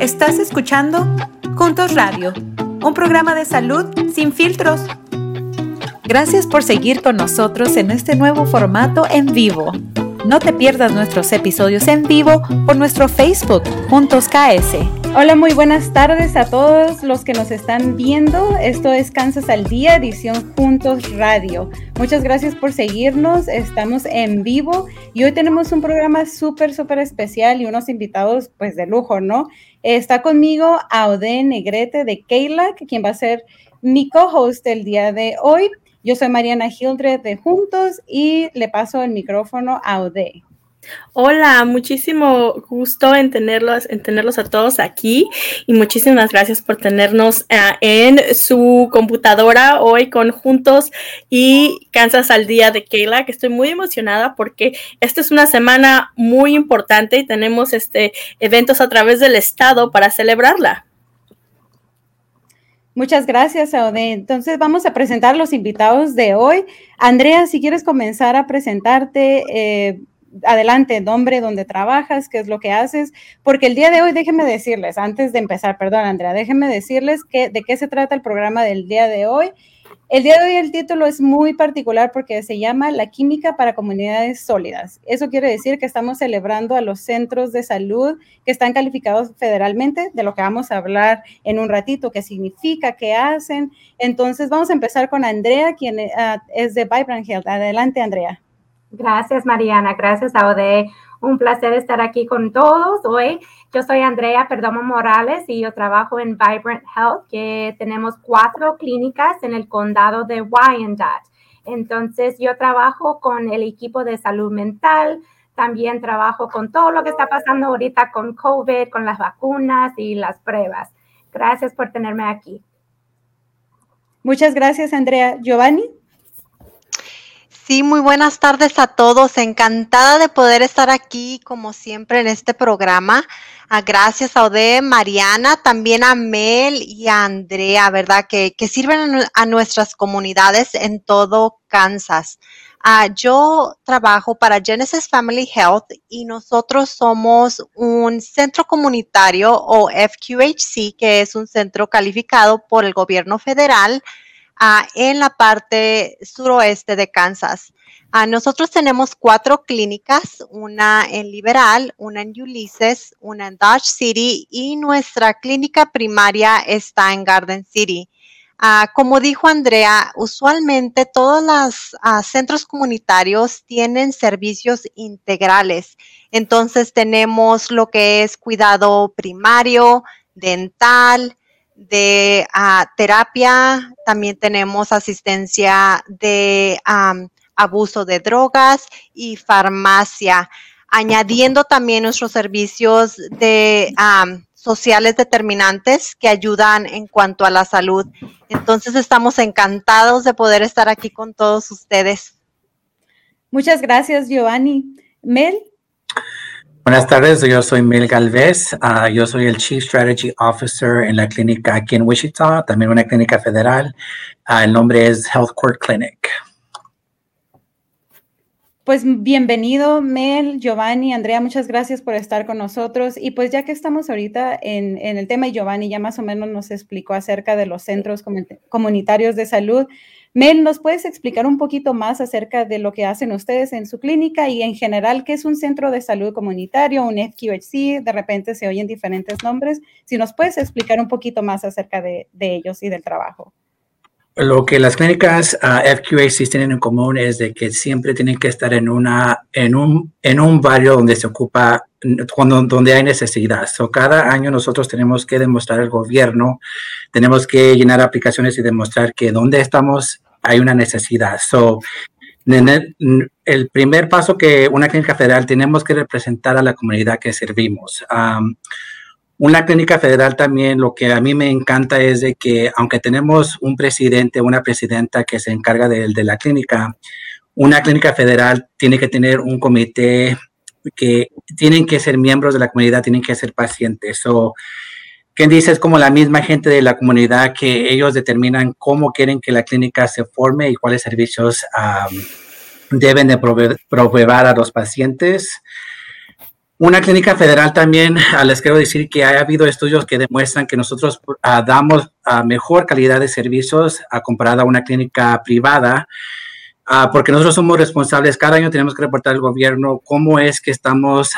Estás escuchando Juntos Radio, un programa de salud sin filtros. Gracias por seguir con nosotros en este nuevo formato en vivo. No te pierdas nuestros episodios en vivo por nuestro Facebook Juntos KS. Hola, muy buenas tardes a todos los que nos están viendo. Esto es Kansas al Día, edición Juntos Radio. Muchas gracias por seguirnos. Estamos en vivo y hoy tenemos un programa súper, súper especial y unos invitados pues de lujo, ¿no? Está conmigo Aude Negrete de Keila, quien va a ser mi co-host el día de hoy. Yo soy Mariana Hildred de Juntos y le paso el micrófono a Aude. Hola, muchísimo gusto en tenerlos, en tenerlos a todos aquí y muchísimas gracias por tenernos eh, en su computadora hoy con Juntos y Kansas al Día de Kayla, que estoy muy emocionada porque esta es una semana muy importante y tenemos este eventos a través del estado para celebrarla. Muchas gracias, Aude. Entonces vamos a presentar los invitados de hoy. Andrea, si quieres comenzar a presentarte, eh, adelante, nombre, donde trabajas, qué es lo que haces, porque el día de hoy, déjenme decirles, antes de empezar, perdón, Andrea, déjenme decirles que, de qué se trata el programa del día de hoy. El día de hoy el título es muy particular porque se llama La química para comunidades sólidas. Eso quiere decir que estamos celebrando a los centros de salud que están calificados federalmente, de lo que vamos a hablar en un ratito, qué significa, qué hacen. Entonces vamos a empezar con Andrea, quien ah, es de Vibrant Health. Adelante, Andrea. Gracias, Mariana. Gracias, Ode. Un placer estar aquí con todos hoy. Yo soy Andrea Perdomo Morales y yo trabajo en Vibrant Health, que tenemos cuatro clínicas en el condado de Wyandotte. Entonces, yo trabajo con el equipo de salud mental, también trabajo con todo lo que está pasando ahorita con COVID, con las vacunas y las pruebas. Gracias por tenerme aquí. Muchas gracias, Andrea. Giovanni. Sí, muy buenas tardes a todos. Encantada de poder estar aquí, como siempre, en este programa. Ah, gracias a Ode, Mariana, también a Mel y a Andrea, ¿verdad? Que, sirven a nuestras comunidades en todo Kansas. Ah, yo trabajo para Genesis Family Health y nosotros somos un centro comunitario o FQHC, que es un centro calificado por el gobierno federal en la parte suroeste de Kansas. nosotros tenemos cuatro clínicas, una en Liberal, una en Ulysses, una en Dodge City y nuestra clínica primaria está en Garden City. Ah, como dijo Andrea, usualmente todos los ah, centros comunitarios tienen servicios integrales. Entonces tenemos lo que es cuidado primario, dental, de ah, terapia, también tenemos asistencia de abuso de drogas y farmacia, añadiendo también nuestros servicios de sociales determinantes que ayudan en cuanto a la salud. Entonces estamos encantados de poder estar aquí con todos ustedes. Muchas gracias, Giovanni. Mel. Buenas tardes, yo soy Mel Galvez, ah, yo soy el Chief Strategy Officer en la clínica aquí en Wichita, también una clínica federal. Ah, el nombre es Health Court Clinic. Pues bienvenido, Mel, Giovanni, Andrea, muchas gracias por estar con nosotros. Y pues ya que estamos ahorita en, el tema y Giovanni ya más o menos nos explicó acerca de los centros comunitarios de salud, Mel, ¿nos puedes explicar un poquito más acerca de lo que hacen ustedes en su clínica y en general qué es un centro de salud comunitario, un FQHC? De repente se oyen diferentes nombres. Si nos puedes explicar un poquito más acerca de, ellos y del trabajo. Lo que las clínicas uh, FQHC tienen en común es de que siempre tienen que estar en, una, en, un, en un barrio donde se ocupa, cuando, donde hay necesidad. So, cada año nosotros tenemos que demostrar al gobierno, tenemos que llenar aplicaciones y demostrar que donde estamos hay una necesidad. So, el primer paso que una clínica federal tenemos que representar a la comunidad que servimos. Una clínica federal también lo que a mí me encanta es de que aunque tenemos un presidente, una presidenta que se encarga de, de la clínica, una clínica federal tiene que tener un comité que tienen que ser miembros de la comunidad, tienen que ser pacientes. So, quien dice es como la misma gente de la comunidad que ellos determinan cómo quieren que la clínica se forme y cuáles servicios deben de proveer, a los pacientes. Una clínica federal también, ah, les quiero decir que ha habido estudios que demuestran que nosotros ah, damos ah, mejor calidad de servicios a comparada a una clínica privada, porque nosotros somos responsables, cada año tenemos que reportar al gobierno cómo es que estamos,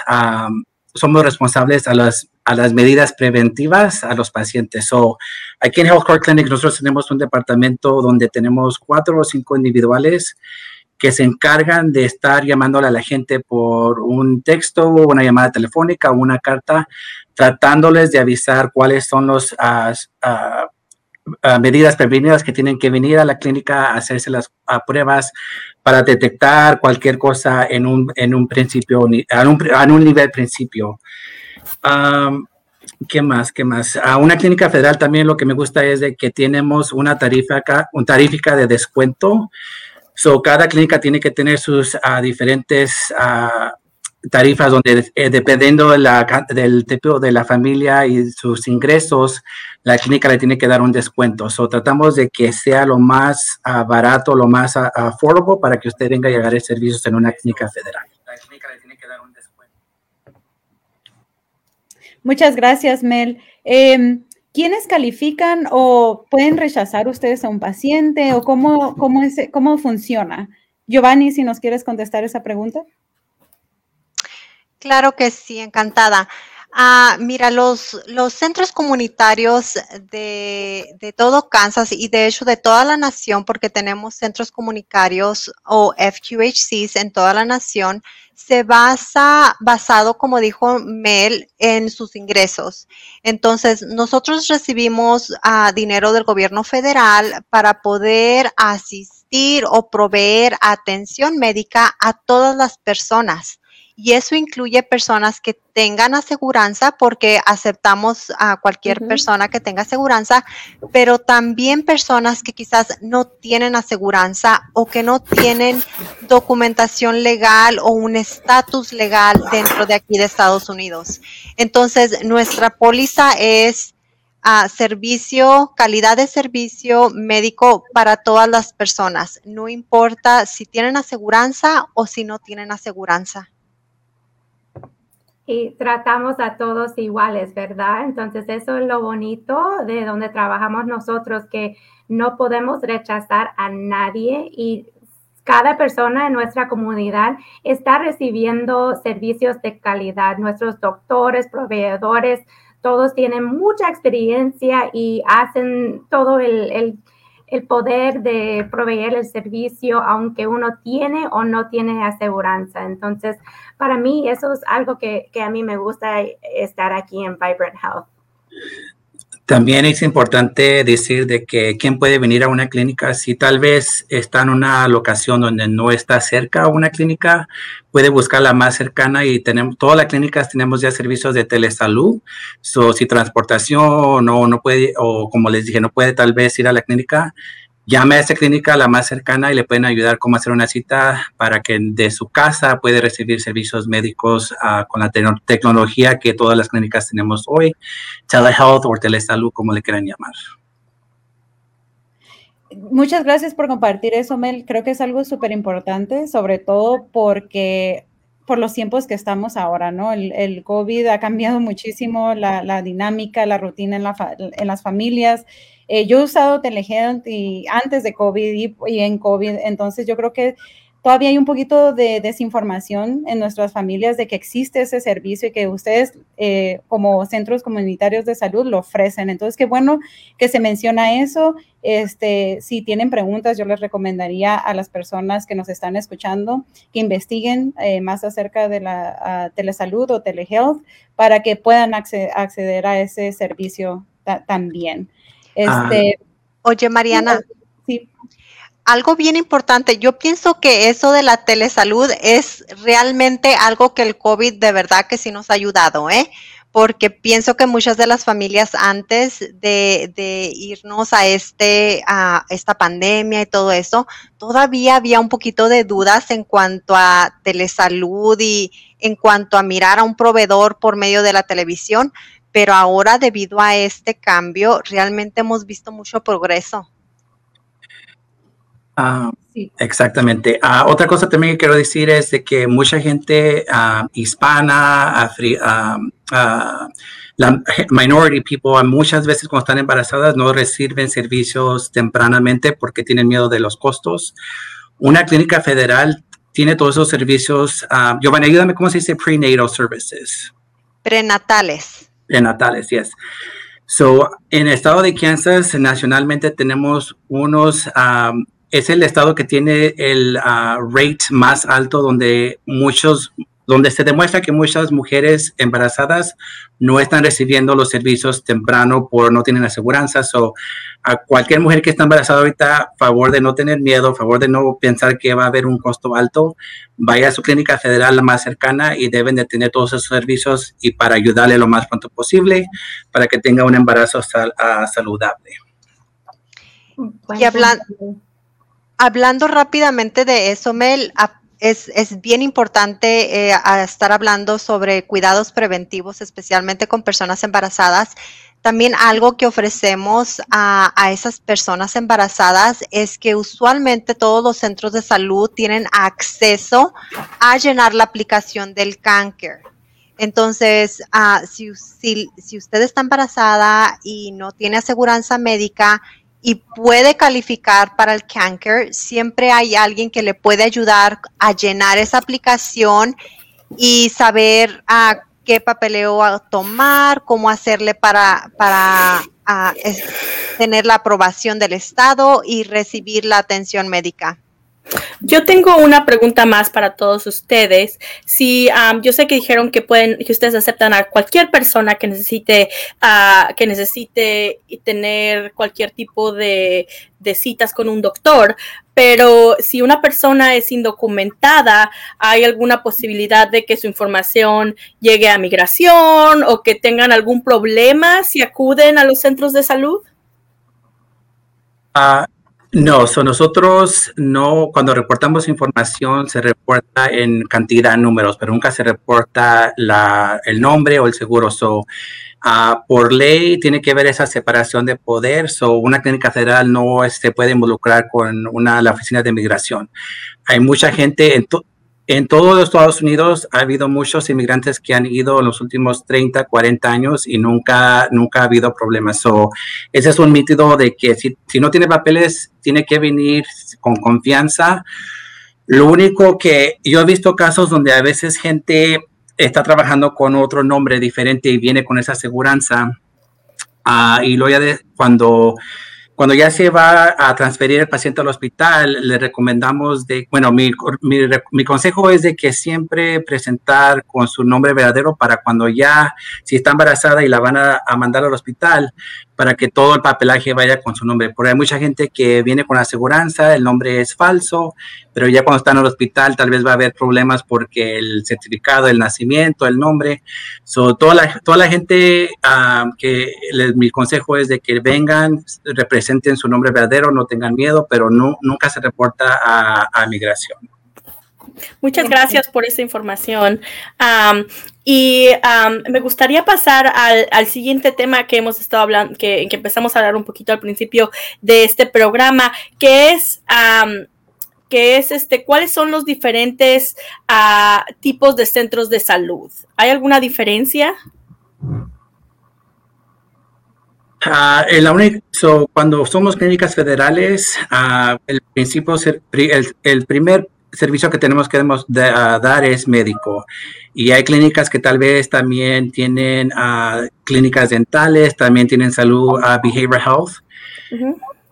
somos responsables a las, a las medidas preventivas a los pacientes. So, aquí en Health Core Clinic nosotros tenemos un departamento donde tenemos cuatro o cinco individuales que se encargan de estar llamándole a la gente por un texto, una llamada telefónica una carta, tratándoles de avisar cuáles son las ah, ah, medidas prevenidas que tienen que venir a la clínica a hacerse las pruebas para detectar cualquier cosa en un, en un principio, en un, un nivel principio. ¿Qué más? ¿Qué más? A una clínica federal también lo que me gusta es de que tenemos una tarifa, un tarifica de descuento So, cada clínica tiene que tener sus uh, diferentes uh, tarifas donde eh, dependiendo de la, del tipo de la familia y sus ingresos, la clínica le tiene que dar un descuento. So, tratamos de que sea lo más uh, barato, lo más affordable para que usted venga a llegar a servicios en una clínica federal. La clínica le tiene que dar un descuento. Muchas gracias, Mel. Eh, ¿quiénes califican o pueden rechazar ustedes a un paciente o cómo, cómo, cómo funciona? Giovanni, si nos quieres contestar esa pregunta. Claro que sí, encantada. Ah, mira, los, los centros comunitarios de, de, todo Kansas y de hecho de toda la nación, porque tenemos centros comunitarios o FQHCs en toda la nación, se basa basado, como dijo Mel, en sus ingresos. Entonces, nosotros recibimos uh, dinero del gobierno federal para poder asistir o proveer atención médica a todas las personas y eso incluye personas que tengan aseguranza porque aceptamos a cualquier persona que tenga aseguranza, pero también personas que quizás no tienen aseguranza o que no tienen documentación legal o un estatus legal dentro de aquí de Estados Unidos. Entonces, nuestra póliza es a servicio, calidad de servicio médico para todas las personas, no importa si tienen aseguranza o si no tienen aseguranza y tratamos a todos iguales, ¿verdad? Entonces eso es lo bonito de donde trabajamos nosotros, que no podemos rechazar a nadie y cada persona en nuestra comunidad está recibiendo servicios de calidad. Nuestros doctores, proveedores, todos tienen mucha experiencia y hacen todo el, el el poder de proveer el servicio, aunque uno tiene o no tiene aseguranza. Entonces, para mí eso es algo que, que a mí me gusta estar aquí en Vibrant Health. También es importante decir de que quién puede venir a una clínica si tal vez está en una locación donde no está cerca a una clínica, puede buscar la más cercana y tenemos todas las clínicas tenemos ya servicios de telesalud. So, si transportación o no puede o como les dije no puede tal vez ir a la clínica, llame a esa clínica la más cercana y le pueden ayudar cómo hacer una cita para que de su casa puede recibir servicios médicos uh, con la te tecnología que todas las clínicas tenemos hoy, telehealth o telesalud, como le quieran llamar. Muchas gracias por compartir eso, Mel. Creo que es algo súper importante, sobre todo porque por los tiempos que estamos ahora, ¿no? El, COVID ha cambiado muchísimo la, dinámica, la rutina en, la en las familias eh, yo he usado telehealth y antes de COVID y, en COVID, entonces yo creo que todavía hay un poquito de desinformación en nuestras familias de que existe ese servicio y que ustedes eh, como centros comunitarios de salud lo ofrecen. Entonces, qué bueno que se menciona eso. Este, si tienen preguntas, yo les recomendaría a las personas que nos están escuchando que investiguen eh, más acerca de la telesalud o telehealth para que puedan acceder, a ese servicio también. Ah. Este, Oye, Mariana. Sí. Algo bien importante, yo pienso que eso de la telesalud es realmente algo que el COVID de verdad que sí nos ha ayudado, ¿eh? porque pienso que muchas de las familias antes de, irnos a, este, a esta pandemia y todo eso, todavía había un poquito de dudas en cuanto a telesalud y en cuanto a mirar a un proveedor por medio de la televisión, pero ahora debido a este cambio realmente hemos visto mucho progreso. Ah, Exactamente. Ah, otra cosa también que quiero decir es de que mucha gente ah, hispana, afri, la minority people, muchas veces cuando están embarazadas no reciben servicios tempranamente porque tienen miedo de los costos. Una clínica federal tiene todos esos servicios. Giovanni, ayúdame, ¿cómo se dice prenatal services? Prenatales. Prenatales, yes. So, en el estado de Kansas, nacionalmente tenemos unos es el estado que tiene el ah, rate más alto donde muchos donde se demuestra que muchas mujeres embarazadas no están recibiendo los servicios temprano por no tienen aseguranza. O a cualquier mujer que está embarazada ahorita, favor de no tener miedo, favor de no pensar que va a haber un costo alto, vaya a su clínica federal la más cercana y deben de tener todos esos servicios y para ayudarle lo más pronto posible para que tenga un embarazo ah, saludable. y hablando hablando rápidamente de eso, Mel, es, bien importante eh, estar hablando sobre cuidados preventivos, especialmente con personas embarazadas. También algo que ofrecemos a, esas personas embarazadas es que usualmente todos los centros de salud tienen acceso a llenar la aplicación del cáncer. Entonces, ah, si, si, usted está embarazada y no tiene aseguranza médica, y puede calificar para el Canker, siempre hay alguien que le puede ayudar a llenar esa aplicación y saber a qué papeleo tomar, cómo hacerle para, para ah, tener la aprobación del Estado y recibir la atención médica. Yo tengo una pregunta más para todos ustedes. Si yo sé que dijeron que pueden, que ustedes aceptan a cualquier persona que necesite, que necesite tener cualquier tipo de, de, citas con un doctor, pero si una persona es indocumentada, ¿hay alguna posibilidad de que su información llegue a migración o que tengan algún problema si acuden a los centros de salud? Ah, no, so nosotros no, cuando reportamos información se reporta en cantidad números, pero nunca se reporta la, el nombre o el seguro. So, uh, por ley tiene que ver esa separación de poder. So, una clínica federal no se este, puede involucrar con una, la oficina de migración. Hay mucha gente en, en todos Estados Unidos ha habido muchos inmigrantes que han ido en los últimos 30, 40 años y nunca, nunca ha habido problemas. So, ese es un mito de que si, si no tiene papeles, tiene que venir con confianza. Lo único que yo he visto casos donde a veces gente está trabajando con otro nombre diferente y viene con esa aseguranza. Uh, y luego ya de, cuando cuando ya se va a transferir el paciente al hospital, le recomendamos de, bueno, mi, mi, consejo es de que siempre presentar con su nombre verdadero para cuando ya, si está embarazada y la van a, a mandar al hospital, para que todo el papelaje vaya con su nombre. Porque hay mucha gente que viene con aseguranza, el nombre es falso, pero ya cuando está en el hospital tal vez va a haber problemas porque el certificado, el nacimiento, el nombre. So, toda, la, toda la gente uh, que mi consejo es de que vengan, representen su nombre verdadero, no tengan miedo, pero nunca se reporta a, a migración. Muchas gracias por esa información. Y me gustaría pasar al, siguiente tema que hemos estado hablando, que, empezamos a hablar un poquito al principio de este programa, que es, que es este, cuáles son los diferentes ah, tipos de centros de salud. ¿Hay alguna diferencia? Uh, cuando somos clínicas federales, uh, el principio, el, primer servicio que tenemos que dar es médico. Y hay clínicas que tal vez también tienen uh, clínicas dentales, también tienen salud, uh, behavioral health.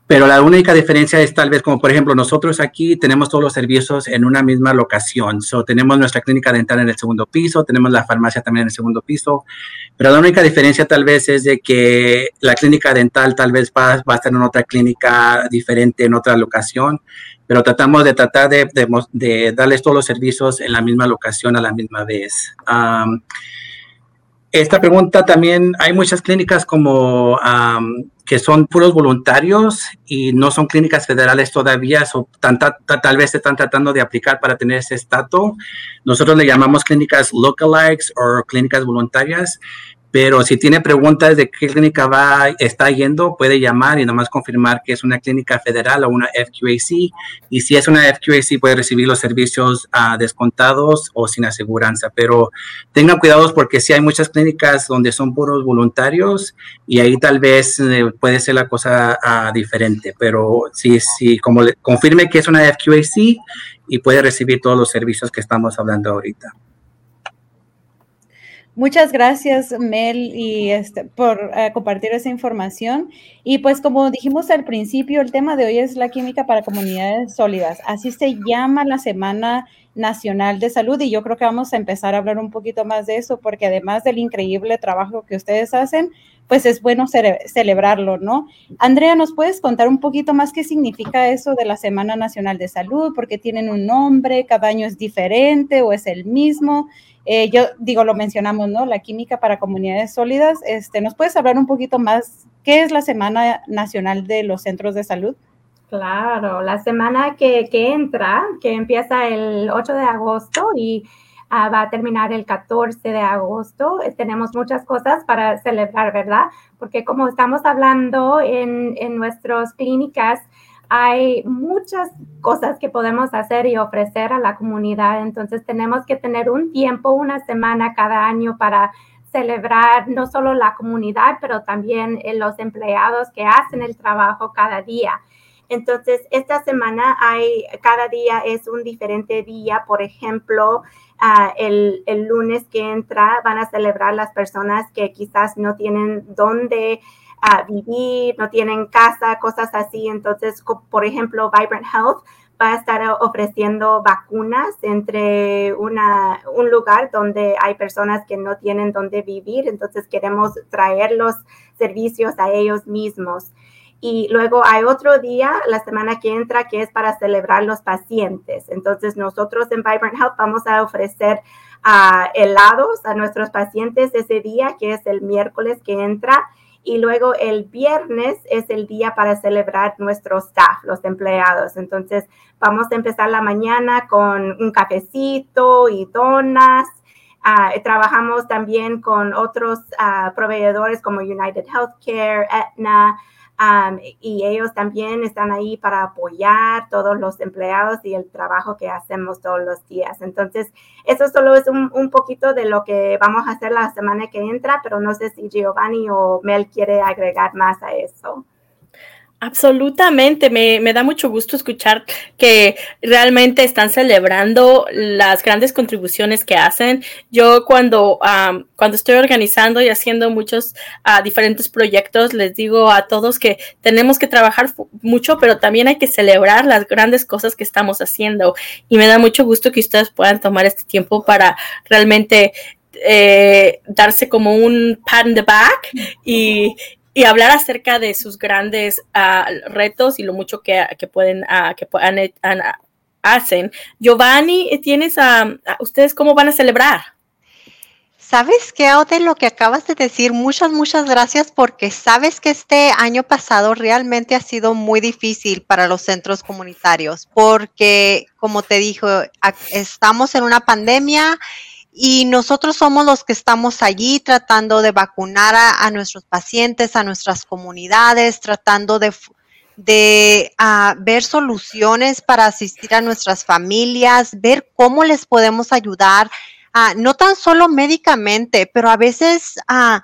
Pero la única diferencia es tal vez como, por ejemplo, nosotros aquí tenemos todos los servicios en una misma locación. So, tenemos nuestra clínica dental en el segundo piso, tenemos la farmacia también en el segundo piso. Pero la única diferencia tal vez es de que la clínica dental tal vez va, va a estar en otra clínica diferente, en otra locación pero tratamos de tratar de, de, darles todos los servicios en la misma locación a la misma vez. Esta pregunta también, hay muchas clínicas como que son puros voluntarios y no son clínicas federales todavía, o tal vez están tratando de aplicar para tener ese estatus. Nosotros le llamamos clínicas lookalikes o clínicas voluntarias, Pero si tiene preguntas de qué clínica va, está yendo, puede llamar y nomás confirmar que es una clínica federal o una FQAC. Y si es una FQAC, puede recibir los servicios uh, descontados o sin aseguranza. Pero tengan cuidado porque si hay muchas clínicas donde son puros voluntarios y ahí tal vez eh, puede ser la cosa uh, diferente. Pero si, si como le, confirme que es una FQAC y puede recibir todos los servicios que estamos hablando ahorita. Muchas gracias, Mel, y este, por uh, compartir esa información. Y pues como dijimos al principio, el tema de hoy es la química para comunidades sólidas. Así se llama la Semana Nacional de Salud y yo creo que vamos a empezar a hablar un poquito más de eso porque además del increíble trabajo que ustedes hacen, pues es bueno cele celebrarlo, ¿no? Andrea, ¿nos puedes contar un poquito más qué significa eso de la Semana Nacional de Salud? Porque tienen un nombre, cada año es diferente o es el mismo. Eh, yo digo, lo mencionamos, ¿no? La química para comunidades sólidas. Este, ¿Nos puedes hablar un poquito más qué es la Semana Nacional de los Centros de Salud? Claro, la semana que, que entra, que empieza el 8 de agosto y uh, va a terminar el 14 de agosto, eh, tenemos muchas cosas para celebrar, ¿verdad? Porque como estamos hablando en, en nuestras clínicas, hay muchas cosas que podemos hacer y ofrecer a la comunidad. Entonces tenemos que tener un tiempo, una semana cada año para celebrar no solo la comunidad, pero también eh, los empleados que hacen el trabajo cada día. Entonces, esta semana hay, cada día es un diferente día. Por ejemplo, uh, el, el, lunes que entra van a celebrar las personas que quizás no tienen dónde vivir, no tienen casa, cosas así. Entonces, por ejemplo, Vibrant Health va a estar ofreciendo vacunas entre una, un lugar donde hay personas que no tienen dónde vivir. Entonces, queremos traer los servicios a ellos mismos. Y luego hay otro día, la semana que entra, que es para celebrar los pacientes. Entonces, nosotros en Vibrant Health vamos a ofrecer uh, helados a nuestros pacientes ese día, que es el miércoles que entra y luego el viernes es el día para celebrar nuestro staff, los empleados. Entonces vamos a empezar la mañana con un cafecito y donas. Uh, trabajamos también con otros uh, proveedores como United Healthcare, Aetna, Um, y ellos también están ahí para apoyar todos los empleados y el trabajo que hacemos todos los días. Entonces, eso solo es un, un, poquito de lo que vamos a hacer la semana que entra, pero no sé si Giovanni o Mel quiere agregar más a eso. Absolutamente, me, me, da mucho gusto escuchar que realmente están celebrando las grandes contribuciones que hacen. Yo cuando, um, cuando estoy organizando y haciendo muchos uh, diferentes proyectos, les digo a todos que tenemos que trabajar mucho, pero también hay que celebrar las grandes cosas que estamos haciendo. Y me da mucho gusto que ustedes puedan tomar este tiempo para realmente eh, darse como un pat in the back y, y hablar acerca de sus grandes uh, retos y lo mucho que, que pueden, uh, que puedan, uh, hacen. Giovanni, ¿tienes a ustedes cómo van a celebrar? ¿Sabes qué, de lo que acabas de decir? Muchas, muchas gracias porque sabes que este año pasado realmente ha sido muy difícil para los centros comunitarios porque, como te dijo, estamos en una pandemia y nosotros somos los que estamos allí tratando de vacunar a, nuestros pacientes, a nuestras comunidades, tratando de, uh, ver soluciones para asistir a nuestras familias, ver cómo les podemos ayudar, uh, no tan solo médicamente, pero a veces uh,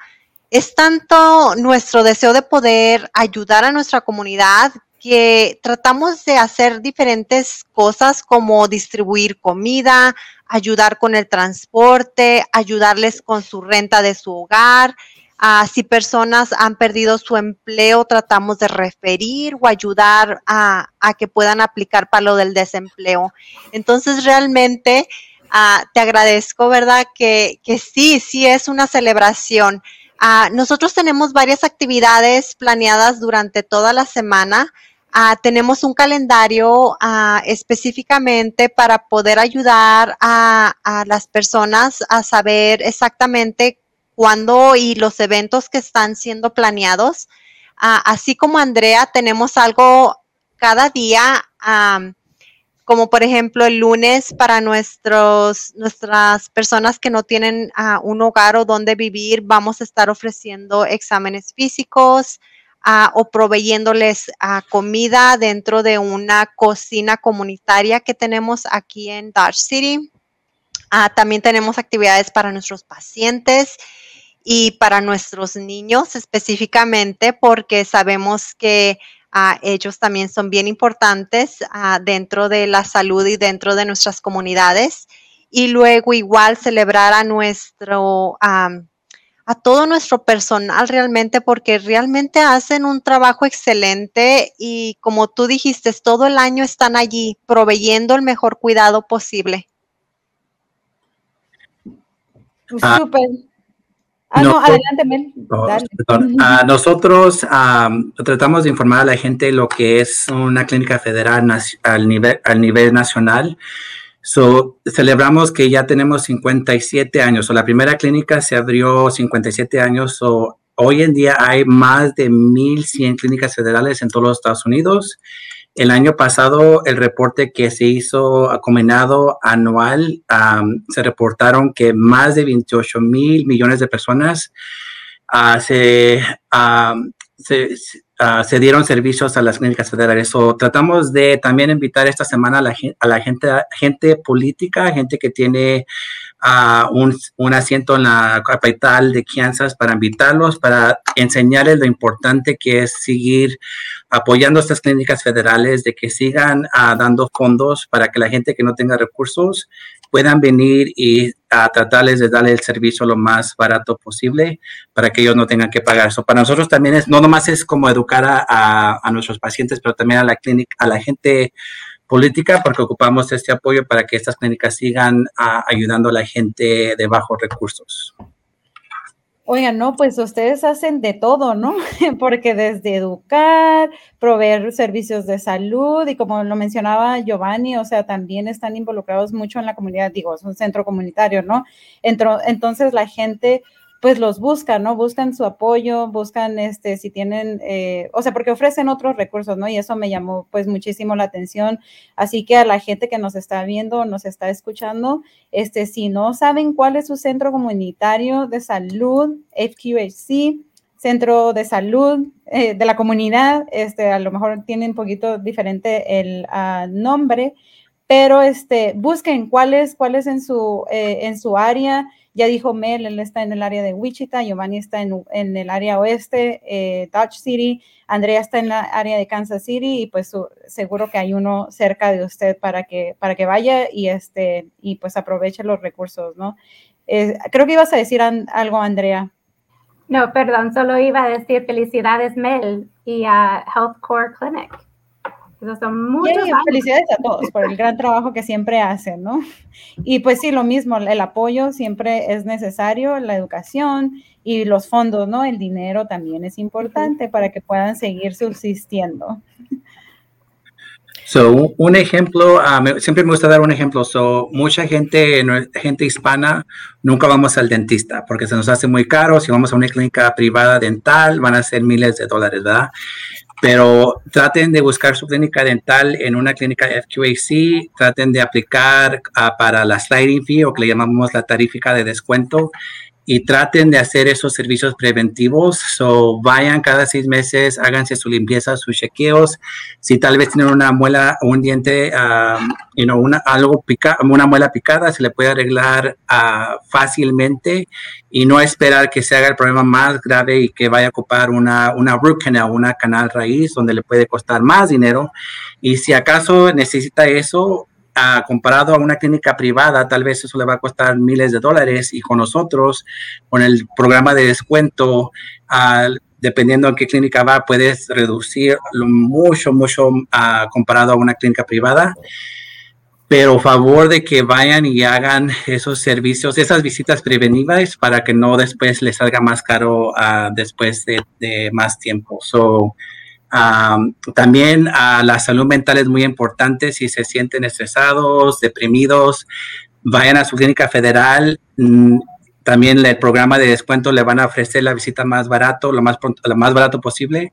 es tanto nuestro deseo de poder ayudar a nuestra comunidad que tratamos de hacer diferentes cosas como distribuir comida, ayudar con el transporte, ayudarles con su renta de su hogar. Uh, si personas han perdido su empleo, tratamos de referir o ayudar a, que puedan aplicar para lo del desempleo. Entonces, realmente uh, te agradezco, ¿verdad? Que, que sí, sí es una celebración. Uh, nosotros tenemos varias actividades planeadas durante toda la semana. Uh, tenemos un calendario uh, específicamente para poder ayudar a, las personas a saber exactamente cuándo y los eventos que están siendo planeados. Uh, así como Andrea, tenemos algo cada día como por ejemplo el lunes para nuestros, nuestras personas que no tienen ah, un hogar o donde vivir, vamos a estar ofreciendo exámenes físicos ah, o proveyéndoles ah, comida dentro de una cocina comunitaria que tenemos aquí en Dodge City. también tenemos actividades para nuestros pacientes y para nuestros niños específicamente porque sabemos que ellos también son bien importantes ah, dentro de la salud y dentro de nuestras comunidades. Y luego igual celebrar a nuestro, a todo nuestro personal realmente, porque realmente hacen un trabajo excelente y como tú dijiste, todo el año están allí proveyendo el mejor cuidado posible. Ah, Ah, no, adelante, Mel. Oh, nosotros tratamos de informar a la gente lo que es una clínica federal al nivel, al nivel nacional. So, celebramos que ya tenemos 57 años. So, la primera clínica se abrió 57 años. So, hoy en día hay más de 1.100 clínicas federales en todos los Estados Unidos. El año pasado, el reporte que se hizo combinado anual, se reportaron que más de 28 mil millones de personas se, se, dieron servicios a las clínicas federales. So, tratamos de también invitar esta semana a la, a la gente, gente política, gente que tiene un, un, asiento en la capital de Kansas para invitarlos, para enseñarles lo importante que es seguir apoyando estas clínicas federales, de que sigan uh, dando fondos para que la gente que no tenga recursos puedan venir y a tratarles de darle el servicio lo más barato posible para que ellos no tengan que pagar. eso. para nosotros también es, no nomás es como educar a, a nuestros pacientes, pero también a la clínica, a la gente política porque ocupamos este apoyo para que estas clínicas sigan ah, ayudando a la gente de bajos recursos. Oigan, no, pues ustedes hacen de todo, ¿no? Porque desde educar, proveer servicios de salud y como lo mencionaba Giovanni, o sea, también están involucrados mucho en la comunidad, digo, es un centro comunitario, ¿no? Entonces la gente pues los buscan, ¿no? Buscan su apoyo, buscan, este, si tienen, eh, o sea, porque ofrecen otros recursos, ¿no? Y eso me llamó, pues, muchísimo la atención. Así que a la gente que nos está viendo, nos está escuchando, este, si no saben cuál es su centro comunitario de salud, FQHC, centro de salud eh, de la comunidad, este, a lo mejor tiene un poquito diferente el ah, nombre, pero este, busquen cuál es, cuál es en su, eh, en su área, ya dijo Mel, él está en el área de Wichita, Giovanni está en, el área oeste, eh, Dodge City, Andrea está en la área de Kansas City y pues seguro que hay uno cerca de usted para que, para que vaya y, este, y pues aproveche los recursos, ¿no? Creo que ibas a decir algo, Andrea. No, perdón, solo iba a decir felicidades Mel y a Health Core Clinic son felicidades a todos por el gran trabajo que siempre hacen, ¿no? Y pues sí, lo mismo, el apoyo siempre es necesario, la educación y los fondos, ¿no? El dinero también es importante para que puedan seguir subsistiendo. So, un ejemplo, ah, siempre me gusta dar un ejemplo. So, mucha gente, gente hispana, nunca vamos al dentista porque se nos hace muy caro. Si vamos a una clínica privada dental, van a ser miles de dólares, ¿verdad? Pero traten de buscar su clínica dental en una clínica FQAC, traten de aplicar ah, para la sliding fee o que le llamamos la tarifica de descuento y traten de hacer esos servicios preventivos. So, vayan cada seis meses, háganse su limpieza, sus chequeos. Si tal vez tienen una muela un diente, um, una, algo pica, una muela picada, se le puede arreglar uh, fácilmente y no esperar que se haga el problema más grave y que vaya a ocupar una, una root canal, una canal raíz, donde le puede costar más dinero. Y si acaso necesita eso, comparado a una clínica privada, tal vez eso le va a costar miles de dólares y con nosotros, con el programa de descuento, dependiendo a qué clínica va, puedes reducir mucho, mucho comparado a una clínica privada. Pero favor de que vayan y hagan esos servicios, esas visitas preventivas para que no después les salga más caro después de, de, más tiempo. So, también uh, la salud mental es muy importante. Si se sienten estresados, deprimidos, vayan a su clínica federal. Mm, también el programa de descuento le van a ofrecer la visita más barato, lo más pronto, más barato posible,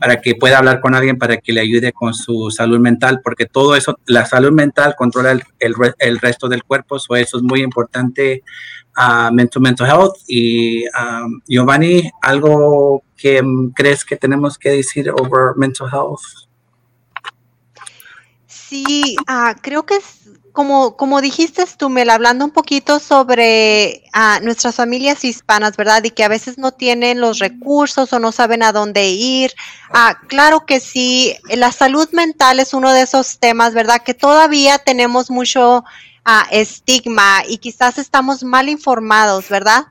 para que pueda hablar con alguien para que le ayude con su salud mental, porque todo eso, la salud mental controla el, el, resto del cuerpo, so eso es muy importante uh, mental, health. Y Giovanni, ¿algo que crees que tenemos que decir over mental health? Sí, uh, creo que es como, como dijiste tú, Mel, hablando un poquito sobre ah, nuestras familias hispanas, ¿verdad? Y que a veces no tienen los recursos o no saben a dónde ir. Ah, claro que sí, la salud mental es uno de esos temas, ¿verdad? Que todavía tenemos mucho estigma y quizás estamos mal informados, ¿verdad?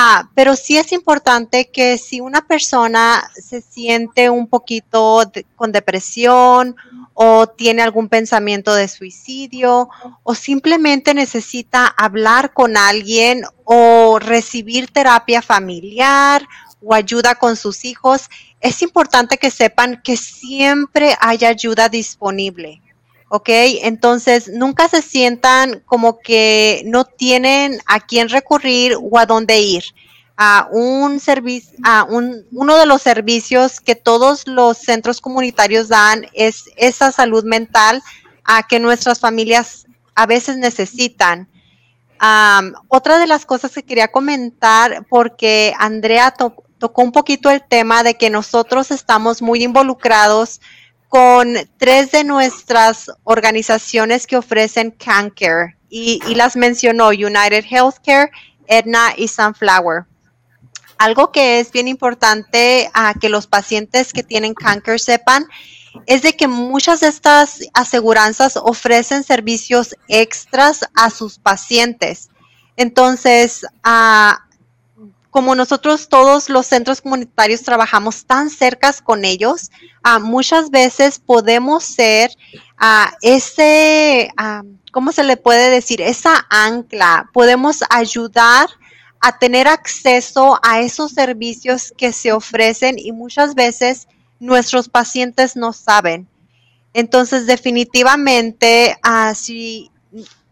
Ah, pero sí es importante que si una persona se siente un poquito con depresión o tiene algún pensamiento de suicidio o simplemente necesita hablar con alguien o recibir terapia familiar o ayuda con sus hijos, es importante que sepan que siempre hay ayuda disponible. ¿Ok? Entonces, nunca se sientan como que no tienen a quién recurrir o a dónde ir. A un servicio, a un, uno de los servicios que todos los centros comunitarios dan es esa salud mental a que nuestras familias a veces necesitan. otra de las cosas que quería comentar, porque Andrea tocó un poquito el tema de que nosotros estamos muy involucrados con tres de nuestras organizaciones que ofrecen CanCare y, las mencionó United Healthcare, Edna y Sunflower. Algo que es bien importante a que los pacientes que tienen cáncer sepan es de que muchas de estas aseguranzas ofrecen servicios extras a sus pacientes. Entonces, a como nosotros todos los centros comunitarios trabajamos tan cerca con ellos, ah, muchas veces podemos ser ah, ese, ah, ¿cómo se le puede decir? Esa ancla. Podemos ayudar a tener acceso a esos servicios que se ofrecen y muchas veces nuestros pacientes no saben. Entonces, definitivamente, si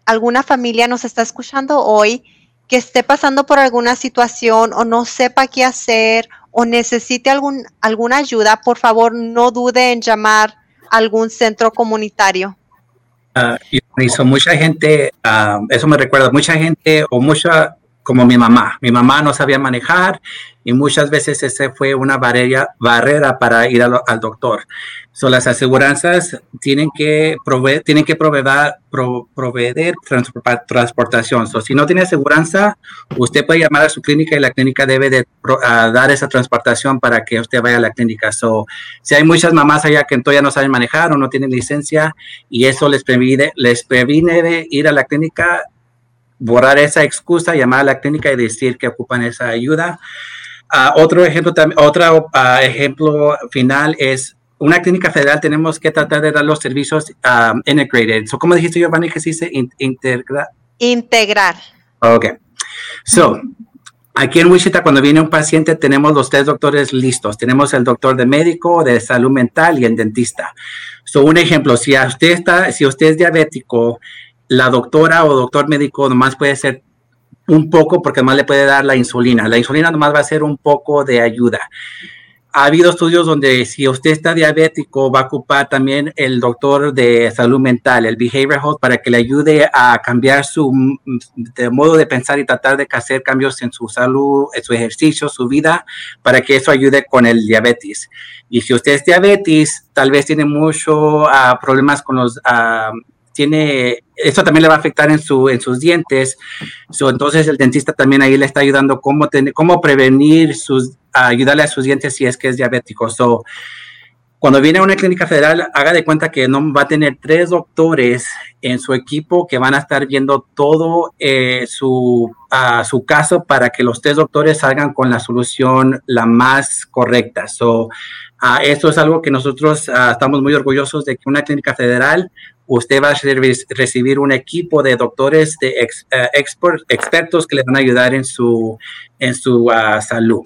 alguna familia nos está escuchando hoy, que esté pasando por alguna situación o no sepa qué hacer o necesite algún, alguna ayuda, por favor no dude en llamar algún centro comunitario. Uh, hizo mucha gente, ah, eso me recuerda, mucha gente o mucha, como mi mamá. Mi mamá no sabía manejar y muchas veces ese fue una barrera, barrera para ir al doctor. So, las aseguranzas tienen que proveer, tienen que proveer, proveer transportación. So, si no tiene aseguranza, usted puede llamar a su clínica y la clínica debe de dar esa transportación para que usted vaya a la clínica. So, si hay muchas mamás allá que todavía no saben manejar o no tienen licencia y eso les previne, les previne de ir a la clínica, borrar esa excusa, llamar a la clínica y decir que ocupan esa ayuda. Uh, otro ejemplo, otro uh, ejemplo final es una clínica federal tenemos que tratar de dar los servicios um, integrated. So, ¿Cómo dijiste, Giovanni, que se dice integrar? Integrar. Ok. So, aquí en Wichita, cuando viene un paciente, tenemos los tres doctores listos. Tenemos el doctor de médico, de salud mental y el dentista. So, un ejemplo, si usted está, si usted es diabético, la doctora o doctor médico nomás puede ser un poco porque nomás le puede dar la insulina. La insulina nomás va a ser un poco de ayuda ha habido estudios donde si usted está diabético va a ocupar también el doctor de salud mental, el behavioral health, para que le ayude a cambiar su modo de pensar y tratar de hacer cambios en su salud, en su ejercicio, su vida, para que eso ayude con el diabetes. Y si usted es diabetes, tal vez tiene muchos ah, problemas con los... Uh, tiene, eso también le va a afectar en, su, en sus dientes. entonces el dentista también ahí le está ayudando cómo, tener, cómo prevenir sus, ayudarle a sus dientes si es que es diabético. So, cuando viene a una clínica federal, haga de cuenta que no va a tener tres doctores en su equipo que van a estar viendo todo eh, su, su caso para que los tres doctores salgan con la solución la más correcta. So, eso es algo que nosotros estamos muy orgullosos de que una clínica federal usted va a recibir un equipo de doctores, de eh, expertos que le van a ayudar en su, en su ah, salud.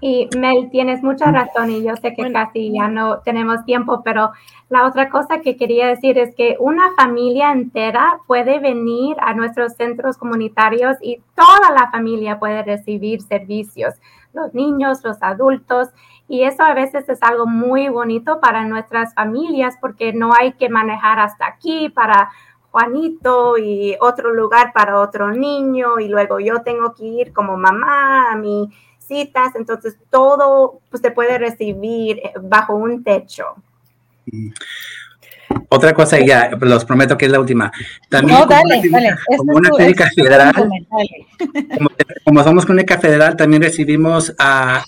Y Mel, tienes mucha razón y yo sé que casi ya no tenemos tiempo, pero la otra cosa que quería decir es que una familia entera puede venir a nuestros centros comunitarios y toda la familia puede recibir servicios, los niños, los adultos, y eso a veces es algo muy bonito para nuestras familias porque no hay que manejar hasta aquí para Juanito y otro lugar para otro niño y luego yo tengo que ir como mamá a mis citas, entonces todo pues, se puede recibir eh, bajo un techo. Otra cosa, ya los prometo que es la última. También como una clínica, federal, como, somos clínica federal, también recibimos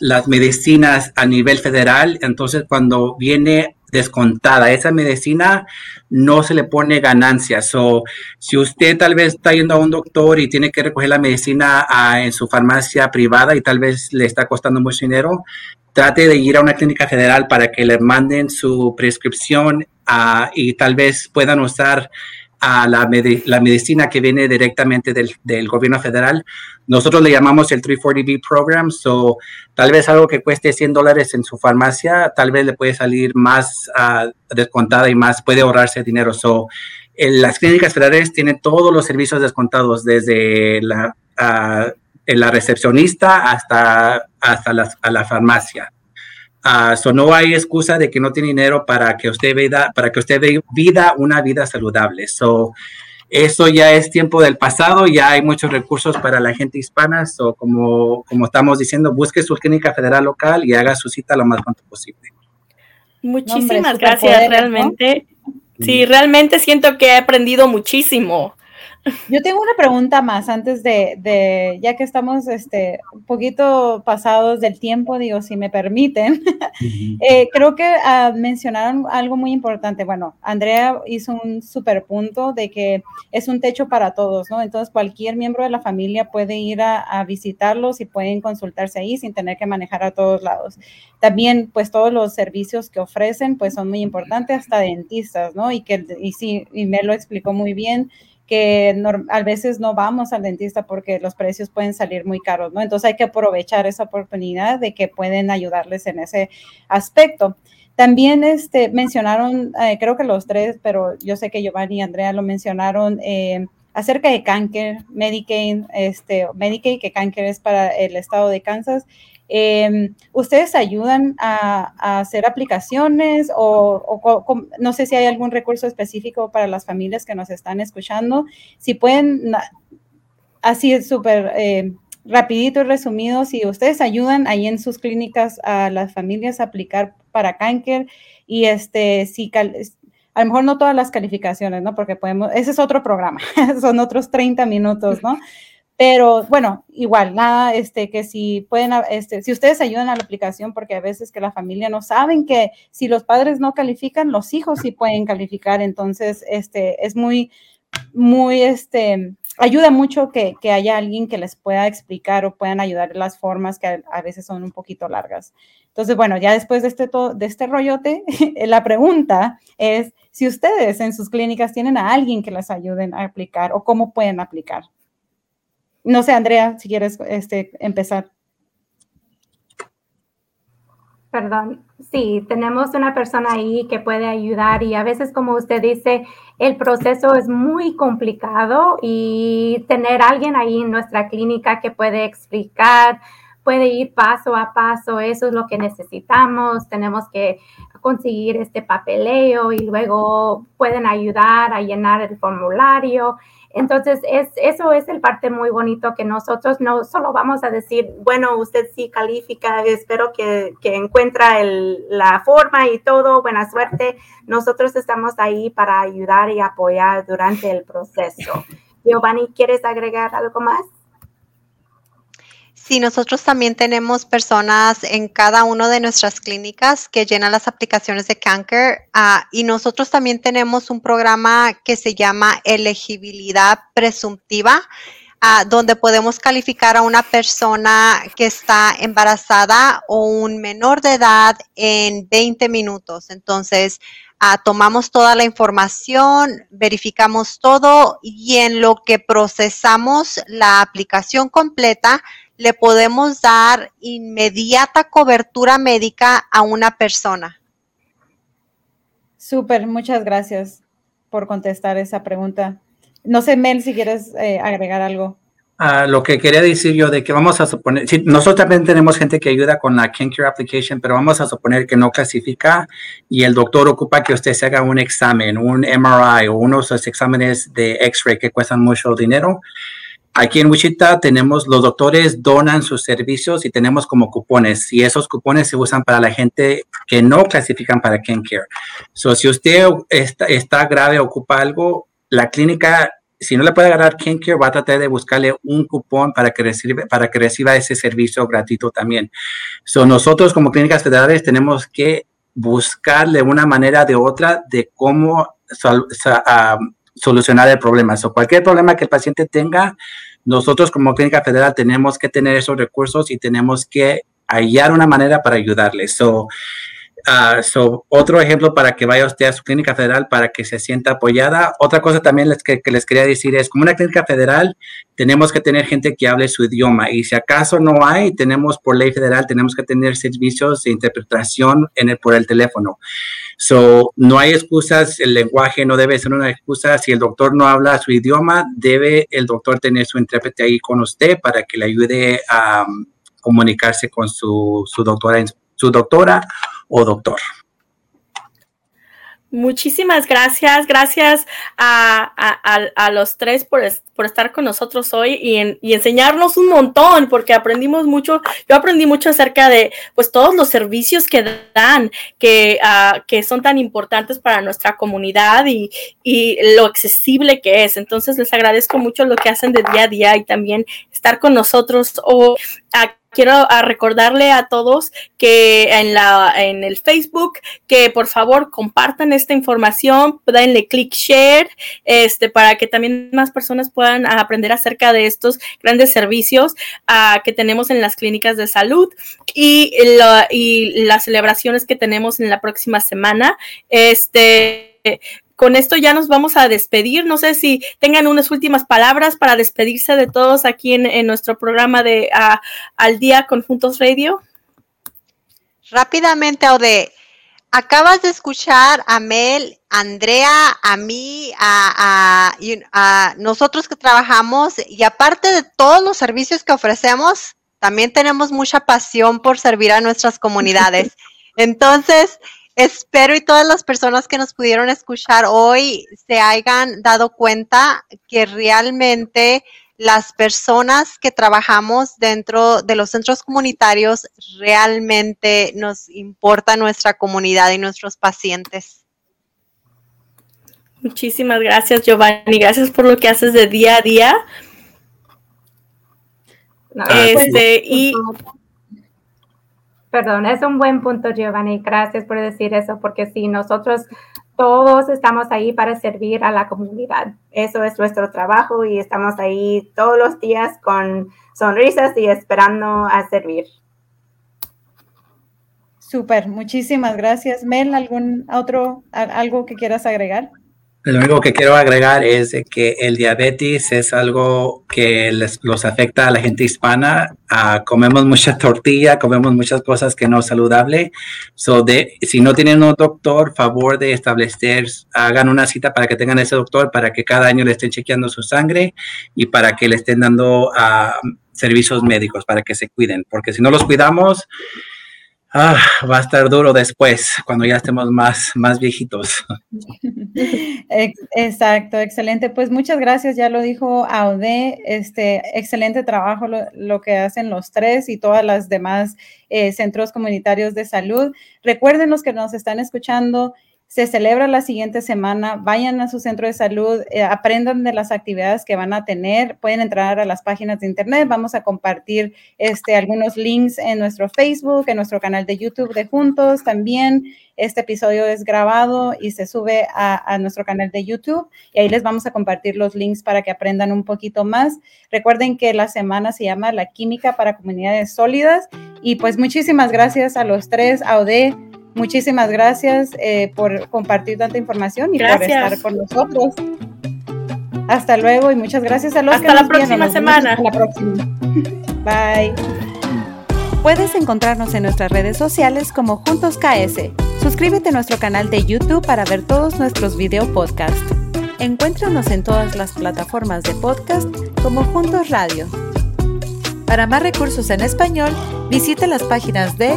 las medicinas a nivel federal. Entonces, cuando viene descontada. Esa medicina no se le pone ganancias. O si usted tal vez está yendo a un doctor y tiene que recoger la medicina ah, en su farmacia privada y tal vez le está costando mucho dinero, trate de ir a una clínica federal para que le manden su prescripción ah, y tal vez puedan usar a la, la, medicina que viene directamente del, del, gobierno federal. Nosotros le llamamos el 340B Program, so tal vez algo que cueste 100 dólares en su farmacia, tal vez le puede salir más uh, descontada y más, puede ahorrarse dinero. So, en las clínicas federales tienen todos los servicios descontados, desde la, uh, la recepcionista hasta, hasta la, a la farmacia. Uh, so no hay excusa de que no tiene dinero para que usted vida, para que usted vida una vida saludable. So, eso ya es tiempo del pasado, ya hay muchos recursos para la gente hispana. So, como, como estamos diciendo, busque su clínica federal local y haga su cita lo más pronto posible. Muchísimas gracias, realmente. Sí, realmente siento que he aprendido muchísimo. Yo tengo una pregunta más antes de, ya que estamos este, un poquito pasados del tiempo, digo, si me permiten. Eh, creo que uh, mencionaron algo muy importante. Bueno, Andrea hizo un super punto de que es un techo para todos, ¿no? Entonces, cualquier miembro de la familia puede ir a, a visitarlos y pueden consultarse ahí sin tener que manejar a todos lados. También, pues, todos los servicios que ofrecen, pues, son muy importantes, hasta dentistas, ¿no? Y que, y sí, y me lo explicó muy bien que a veces no vamos al dentista porque los precios pueden salir muy caros, ¿no? Entonces hay que aprovechar esa oportunidad de que pueden ayudarles en ese aspecto. También este, mencionaron, eh, creo que los tres, pero yo sé que Giovanni y Andrea lo mencionaron, eh, acerca de cáncer, Medicaid, este, Medicaid, que cáncer es para el estado de Kansas, Em, ¿Ustedes ayudan a, hacer aplicaciones o, no sé si hay algún recurso específico para las familias que nos están escuchando? Si pueden, así súper eh, y resumido, si ustedes ayudan ahí en sus clínicas a las familias a aplicar para cáncer y este, si a lo mejor no todas las calificaciones, ¿no? Porque podemos, ese es otro programa, son otros 30 minutos, ¿no? Pero bueno, igual, nada, este, que si pueden, este, si ustedes ayudan a la aplicación, porque a veces que la familia no saben que si los padres no califican, los hijos sí pueden calificar. Entonces, este, es muy, muy, este, ayuda mucho que, que haya alguien que les pueda explicar o puedan ayudar en las formas que a, veces son un poquito largas. Entonces, bueno, ya después de este, de este rollote, la pregunta es si ustedes en sus clínicas tienen a alguien que les ayuden a aplicar o cómo pueden aplicar. No sé, Andrea, si quieres este, empezar. Perdón, sí, tenemos una persona ahí que puede ayudar y a veces, como usted dice, el proceso es muy complicado y tener alguien ahí en nuestra clínica que puede explicar, puede ir paso a paso, eso es lo que necesitamos, tenemos que conseguir este papeleo y luego pueden ayudar a llenar el formulario entonces, es, eso es el parte muy bonito que nosotros no solo vamos a decir, bueno, usted sí califica, espero que, que encuentra la forma y todo, buena suerte. Nosotros estamos ahí para ayudar y apoyar durante el proceso. Giovanni, ¿quieres agregar algo más? Sí, nosotros también tenemos personas en cada una de nuestras clínicas que llenan las aplicaciones de Canker ah, y nosotros también tenemos un programa que se llama elegibilidad presumptiva. Ah, donde podemos calificar a una persona que está embarazada o un menor de edad en 20 minutos. Entonces, ah, tomamos toda la información, verificamos todo y en lo que procesamos la aplicación completa, le podemos dar inmediata cobertura médica a una persona? Súper, muchas gracias por contestar esa pregunta. No sé, Mel, si quieres eh, agregar algo. Ah, lo que quería decir yo de que vamos a suponer, nosotros también tenemos gente que ayuda con la CanCare application, pero vamos a suponer que no clasifica y el doctor ocupa que usted se haga un examen, un MRI o unos de esos exámenes de X-ray que cuestan mucho dinero. Aquí en Wichita tenemos, los doctores donan sus servicios y tenemos como cupones y esos cupones se usan para la gente que no clasifican para CanCare. So, si usted está, está grave, ocupa algo, la clínica si no le puede agarrar CanCare, va a tratar de buscarle un cupón para que reciba, para que reciba ese servicio gratuito también. So, nosotros como clínicas federales tenemos que buscarle una manera de otra de cómo solucionar el problema. So, cualquier problema que el paciente tenga, nosotros como clínica federal tenemos que tener esos recursos y tenemos que hallar una manera para ayudarle. So, Uh, so, otro ejemplo para que vaya usted a su clínica federal para que se sienta apoyada. Otra cosa también les, que, les quería decir es, como una clínica federal, tenemos que tener gente que hable su idioma y si acaso no hay, tenemos por ley federal, tenemos que tener servicios de interpretación en el, por el teléfono. So, no hay excusas, el lenguaje no debe ser una excusa. Si el doctor no habla su idioma, debe el doctor tener su intérprete ahí con usted para que le ayude a um, comunicarse con su, su doctora, su doctora o doctor. Muchísimas gracias, gracias a, los tres por, por, estar con nosotros hoy y, enseñarnos un montón, porque aprendimos mucho, yo aprendí mucho acerca de pues todos los servicios que dan, que, ah, que son tan importantes para nuestra comunidad y, y, lo accesible que es. Entonces les agradezco mucho lo que hacen de día a día y también estar con nosotros o quiero recordarle a todos que en la en el Facebook que por favor compartan esta información, denle click share, este para que también más personas puedan aprender acerca de estos grandes servicios uh, que tenemos en las clínicas de salud y, y las celebraciones que tenemos en la próxima semana. Este con esto ya nos vamos a despedir. No sé si tengan unas últimas palabras para despedirse de todos aquí en, nuestro programa de Al Día con Juntos Radio. Rápidamente, Ode, acabas de escuchar a Mel, a Andrea, a mí, a, a, nosotros que trabajamos y aparte de todos los servicios que ofrecemos, también tenemos mucha pasión por servir a nuestras comunidades. Entonces, Espero y todas las personas que nos pudieron escuchar hoy se hayan dado cuenta que realmente las personas que trabajamos dentro de los centros comunitarios realmente nos importa nuestra comunidad y nuestros pacientes. Muchísimas gracias, Giovanni. Gracias por lo que haces de día a día. este, y Perdón, es un buen punto, Giovanni. Gracias por decir eso, porque si nosotros todos estamos ahí para servir a la comunidad. Eso es nuestro trabajo y estamos ahí todos los días con sonrisas y esperando a servir. Súper, muchísimas gracias. Mel, ¿algún otro, algo que quieras agregar? Lo único que quiero agregar es que el diabetes es algo que les, los afecta a la gente hispana. Ah, comemos mucha tortilla, comemos muchas cosas que no es saludable. So de, si no tienen un doctor, favor de establecer, hagan una cita para que tengan ese doctor, para que cada año le estén chequeando su sangre y para que le estén dando ah, servicios médicos, para que se cuiden. Porque si no los cuidamos, Ah, va a estar duro después, cuando ya estemos más, más viejitos. Exacto, excelente. Pues muchas gracias, ya lo dijo Aude, este excelente trabajo lo, que hacen los tres y todas las demás eh, centros comunitarios de salud. Recuerden los que nos están escuchando, se celebra la siguiente semana. Vayan a su centro de salud, eh, aprendan de las actividades que van a tener. Pueden entrar a las páginas de internet. Vamos a compartir este, algunos links en nuestro Facebook, en nuestro canal de YouTube de Juntos también. Este episodio es grabado y se sube a, nuestro canal de YouTube y ahí les vamos a compartir los links para que aprendan un poquito más. Recuerden que la semana se llama La Química para Comunidades Sólidas y pues muchísimas gracias a los tres, a Ode, Muchísimas gracias eh, por compartir tanta información y por estar con nosotros. Hasta luego y muchas gracias a los Hasta la próxima semana. Hasta la próxima. Bye. Puedes encontrarnos en nuestras redes sociales como Juntos KS. Suscríbete a nuestro canal de YouTube para ver todos nuestros video podcasts. Encuéntranos en todas las plataformas de podcast como Juntos Radio. Para más recursos en español, visite las páginas de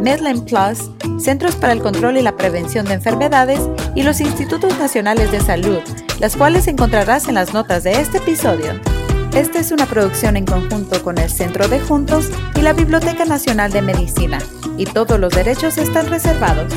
Medline Plus, Centros para el Control y la Prevención de Enfermedades y los Institutos Nacionales de Salud, las cuales encontrarás en las notas de este episodio. Esta es una producción en conjunto con el Centro de Juntos y la Biblioteca Nacional de Medicina, y todos los derechos están reservados.